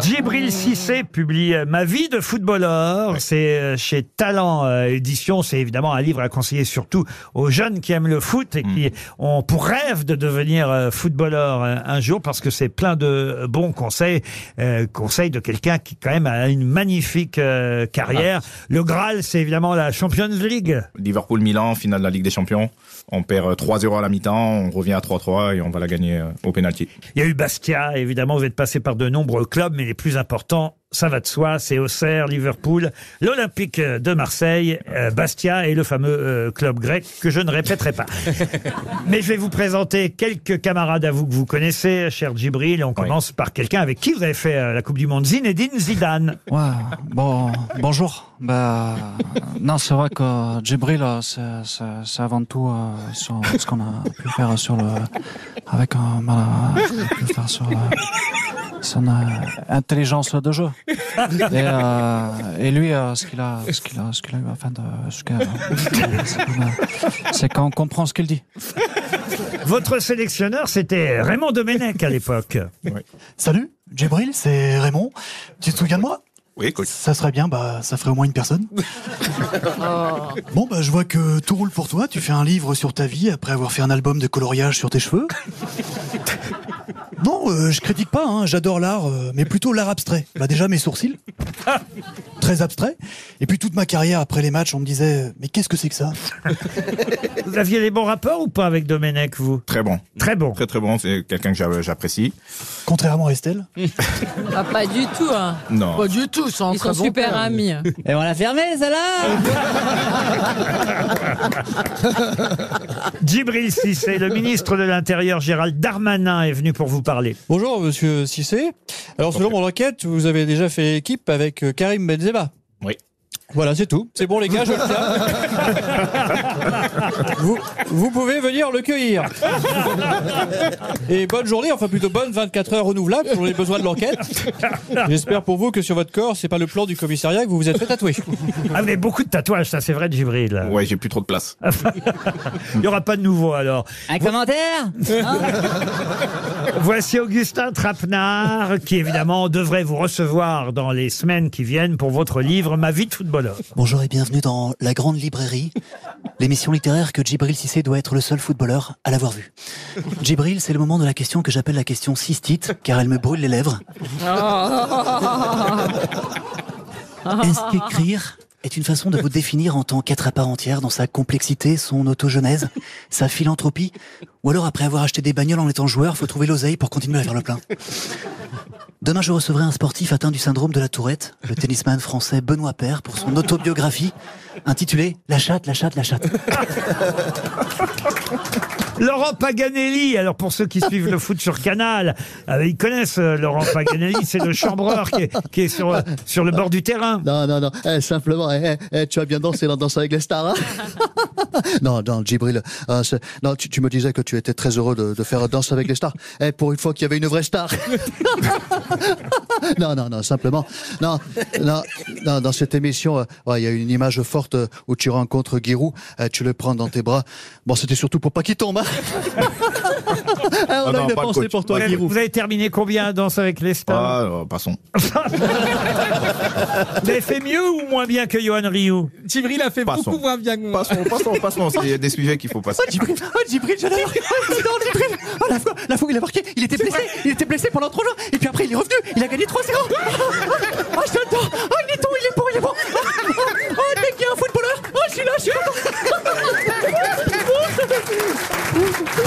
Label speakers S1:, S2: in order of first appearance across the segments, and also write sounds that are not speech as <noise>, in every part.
S1: Djibril Cissé publie euh, Ma vie de footballeur. C'est euh, chez Talent euh, Édition. C'est évidemment un livre à conseiller surtout aux jeunes qui aiment le foot et qui ont pour rêve de devenir euh, footballeur euh, un jour parce que c'est plein de bons conseils. euh, conseils de quelqu'un qui quand même a une magnifique euh, carrière. Le Graal, c'est évidemment la Champions League.
S2: Liverpool-Milan, finale de la Ligue des Champions. On perd euh, 3-0 à la mi-temps, on revient à 3-3 et on va la gagner euh, au pénalty.
S1: Il y a eu Bastia, évidemment, vous êtes passé par de nombreux clubs, mais les plus importants, ça va de soi, c'est Auxerre, Liverpool, l'Olympique de Marseille, euh, Bastia et le fameux euh, club grec que je ne répéterai pas. <laughs> mais je vais vous présenter quelques camarades à vous que vous connaissez, cher Djibril. On commence par quelqu'un avec qui vous avez fait euh, la Coupe du Monde, Zinedine Zidane.
S3: Ouais, bon, bonjour. Bah, non, c'est vrai que Djibril, euh, c'est, avant tout euh, sur ce qu'on a pu faire sur le, avec qu'on a pu faire sur le- son euh, intelligence de jeu. Et, euh, et lui, euh, ce qu'il a, ce qu'il a, ce qu'il a eu afin de, c'est quand on comprend ce qu'il dit.
S1: Votre sélectionneur, c'était Raymond Domenech à l'époque.
S4: Salut, Djibril, c'est Raymond. Tu te souviens de moi?
S2: Oui, coach.
S4: Ça serait bien, bah ça ferait au moins une personne. <laughs> <laughs> Bon, bah je vois que tout roule pour toi. Tu fais un livre sur ta vie après avoir fait un album de coloriage sur tes cheveux. Non, euh, je critique pas, hein, j'adore l'art, euh, mais plutôt l'art abstrait. Bah déjà mes sourcils, <laughs> très abstrait. Et puis toute ma carrière après les matchs, on me disait, mais qu'est-ce que c'est que ça <laughs>
S1: Vous aviez les bons rapports ou pas avec Domenech, vous?
S2: Très bon.
S1: Très bon.
S2: Très très bon, c'est quelqu'un que j'a- j'apprécie.
S4: Contrairement à Estelle. <laughs>
S5: Ah, pas du tout. Hein.
S2: Non.
S6: Pas du tout, un
S5: Ils sont
S6: bon
S5: super
S6: père.
S5: amis.
S7: Et on l'a fermé, celle-là <laughs>
S1: Djibril Cissé, le ministre de l'Intérieur Gérald Darmanin est venu pour vous parler.
S8: Bonjour, monsieur Cissé. Alors, selon mon enquête, vous avez déjà fait équipe avec euh, Karim Benzema. Voilà, c'est tout. C'est bon, les gars, je le tiens. <laughs> vous, vous pouvez venir le cueillir. Et bonne journée, enfin plutôt bonne 24 heures renouvelables pour les besoins de l'enquête. J'espère pour vous que sur votre corps, c'est pas le plan du commissariat que vous vous êtes fait tatouer.
S1: Ah, vous avez beaucoup de tatouages, ça c'est vrai, Djibril.
S2: Ouais, j'ai plus trop de place. <laughs>
S1: Il n'y aura pas de nouveau alors.
S7: Un commentaire <laughs>
S1: Voici Augustin Trapenard, qui évidemment devrait vous recevoir dans les semaines qui viennent pour votre livre Ma vie de footballeur.
S4: Bonjour et bienvenue dans La Grande Librairie, l'émission littéraire que Djibril Cissé doit être le seul footballeur à l'avoir vue. Djibril, c'est le moment de la question que j'appelle la question cystite, car elle me brûle les lèvres. <laughs> Est-ce qu'écrire est une façon de vous définir en tant qu'être à part entière dans sa complexité, son autogenèse, sa philanthropie? Ou alors après avoir acheté des bagnoles en étant joueur, faut trouver l'oseille pour continuer à faire le plein? Demain, je recevrai un sportif atteint du syndrome de la tourette, le <laughs> tennisman français Benoît Paire, pour son autobiographie intitulée La chatte, la chatte, la chatte. <laughs>
S1: Laurent Paganelli, alors pour ceux qui suivent le foot sur Canal, euh, ils connaissent euh, Laurent Paganelli, c'est le chambreur qui est, qui est sur, euh, sur le bord du terrain.
S9: Non, non, non. Eh, simplement, eh, eh, tu as bien dansé dans Danse avec les stars. hein <laughs> non, non, Djibril. euh, c'est- non, tu, tu me disais que tu étais très heureux de, de faire Danse avec les stars. Eh, pour une fois qu'il y avait une vraie star. <laughs> non, non, non, simplement. Non, non, non dans cette émission, euh, ouais, il y a une image forte euh, où tu rencontres Giroud. tu le prends dans tes bras. Bon, c'était surtout pour pas qu'il tombe. hein. Eh, <laughs> on
S2: Ah
S9: a
S2: non,
S9: une pensée pour
S1: Vous
S9: toi,
S1: avez,
S9: Giroud.
S1: vous avez terminé combien à Danse avec les stars
S2: Ah, euh, passons.
S1: Vous avez fait mieux ou moins bien que Johan Rioux
S6: Djibril a fait
S2: Passons.
S6: beaucoup moins bien que moi.
S2: Passons, passons, passons. C'est des sujets qu'il faut passer.
S4: Djibril, oh, Djibril, j'adore. Oh, j'adore Djibril. Oh, la fois, la fois où il a marqué, il était blessé. Il était blessé pendant trois jours. Et puis après, il est revenu. Il a gagné 3-0. Oh, j'adore. Oh, il est bon, il est bon, il est bon. Oh, oh, oh, dès qu'il y a un footballeur, oh, je suis là, je suis content.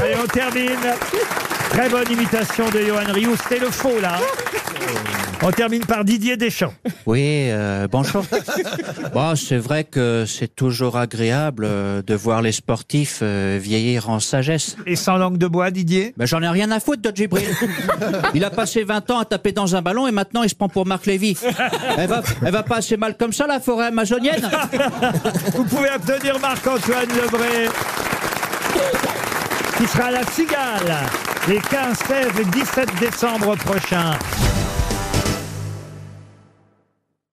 S1: Allez, on termine. Très bonne imitation de Johan Rioux. C'était le faux, là. On termine par Didier Deschamps.
S3: Oui, euh, bonjour. <laughs> Bon, c'est vrai que c'est toujours agréable euh, de voir les sportifs euh, vieillir en sagesse.
S1: Et sans langue de bois, Didier?
S3: Ben, j'en ai rien à foutre de Djibril. <laughs> Il a passé 20 ans à taper dans un ballon et maintenant il se prend pour Marc Lévy. Elle va, elle va pas assez mal comme ça, la forêt amazonienne. <laughs>
S1: Vous pouvez applaudir Marc-Antoine Lebré, qui sera à la Cigale les 15, 16 et 17 décembre prochains.